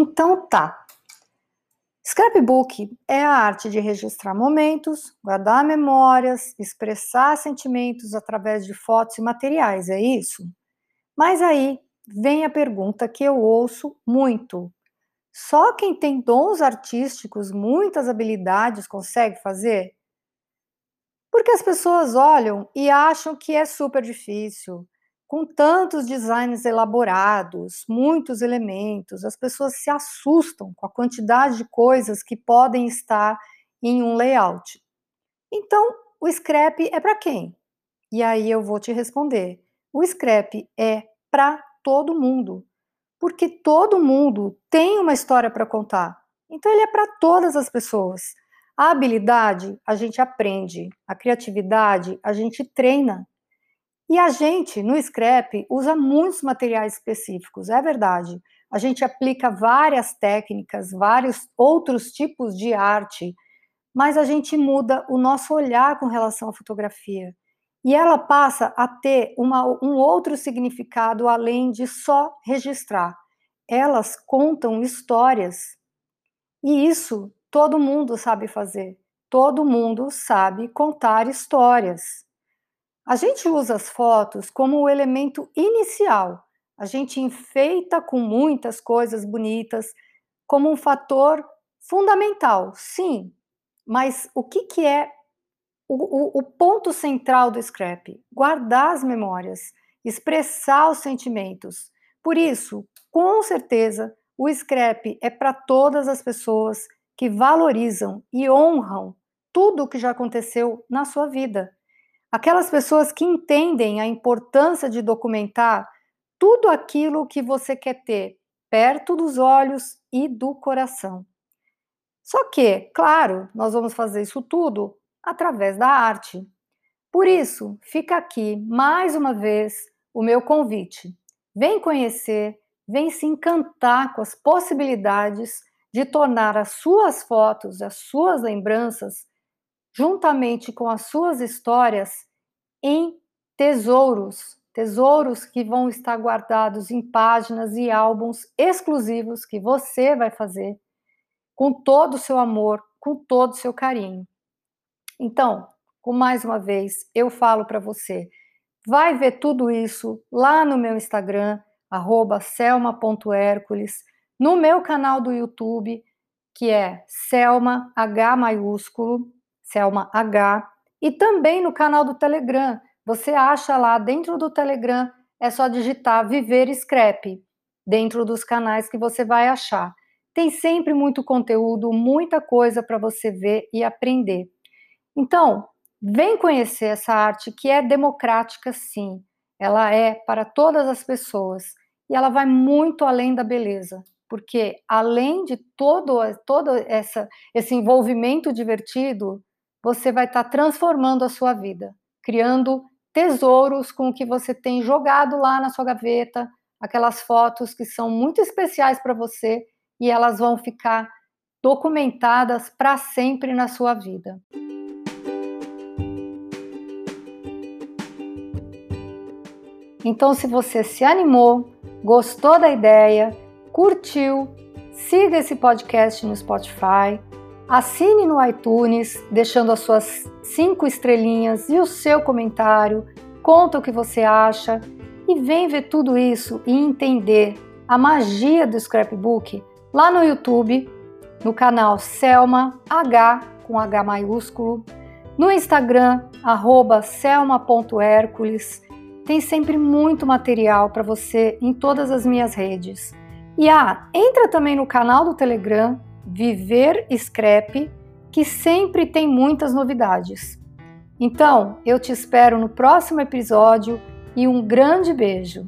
Então tá. Scrapbook é a arte de registrar momentos, guardar memórias, expressar sentimentos através de fotos e materiais, é isso? Mas aí vem a pergunta que eu ouço muito. Só quem tem dons artísticos, muitas habilidades, consegue fazer? Porque as pessoas olham e acham que é super difícil. Com tantos designs elaborados, muitos elementos, as pessoas se assustam com a quantidade de coisas que podem estar em um layout. Então, o scrap é para quem? E aí eu vou te responder. O scrap é para todo mundo, porque todo mundo tem uma história para contar. Então ele é para todas as pessoas. A habilidade a gente aprende, a criatividade a gente treina. E a gente, no Scrap, usa muitos materiais específicos, é verdade. A gente aplica várias técnicas, vários outros tipos de arte, mas a gente muda o nosso olhar com relação à fotografia. E ela passa a ter uma, um outro significado além de só registrar. Elas contam histórias. E isso todo mundo sabe fazer. Todo mundo sabe contar histórias. A gente usa as fotos como o elemento inicial. A gente enfeita com muitas coisas bonitas como um fator fundamental, sim. Mas o que, que é o, o, o ponto central do scrap? Guardar as memórias, expressar os sentimentos. Por isso, com certeza, o scrap é para todas as pessoas que valorizam e honram tudo o que já aconteceu na sua vida. Aquelas pessoas que entendem a importância de documentar tudo aquilo que você quer ter perto dos olhos e do coração. Só que, claro, nós vamos fazer isso tudo através da arte. Por isso, fica aqui mais uma vez o meu convite. Vem conhecer, vem se encantar com as possibilidades de tornar as suas fotos, as suas lembranças juntamente com as suas histórias, em tesouros, tesouros que vão estar guardados em páginas e álbuns exclusivos que você vai fazer com todo o seu amor, com todo o seu carinho. Então, mais uma vez, eu falo para você, vai ver tudo isso lá no meu Instagram, selma.hércules, no meu canal do YouTube, que é Selma H maiúsculo, Selma H, e também no canal do Telegram. Você acha lá dentro do Telegram, é só digitar Viver Scrap, dentro dos canais que você vai achar. Tem sempre muito conteúdo, muita coisa para você ver e aprender. Então, vem conhecer essa arte que é democrática, sim. Ela é para todas as pessoas e ela vai muito além da beleza, porque além de todo, todo essa, esse envolvimento divertido, você vai estar tá transformando a sua vida, criando tesouros com o que você tem jogado lá na sua gaveta, aquelas fotos que são muito especiais para você e elas vão ficar documentadas para sempre na sua vida. Então, se você se animou, gostou da ideia, curtiu, siga esse podcast no Spotify, Assine no iTunes, deixando as suas cinco estrelinhas e o seu comentário. Conta o que você acha e vem ver tudo isso e entender a magia do scrapbook lá no YouTube, no canal Selma H com H maiúsculo, no Instagram selma.hércules. Tem sempre muito material para você em todas as minhas redes. E ah, entra também no canal do Telegram Viver Scrap, que sempre tem muitas novidades. Então, eu te espero no próximo episódio e um grande beijo!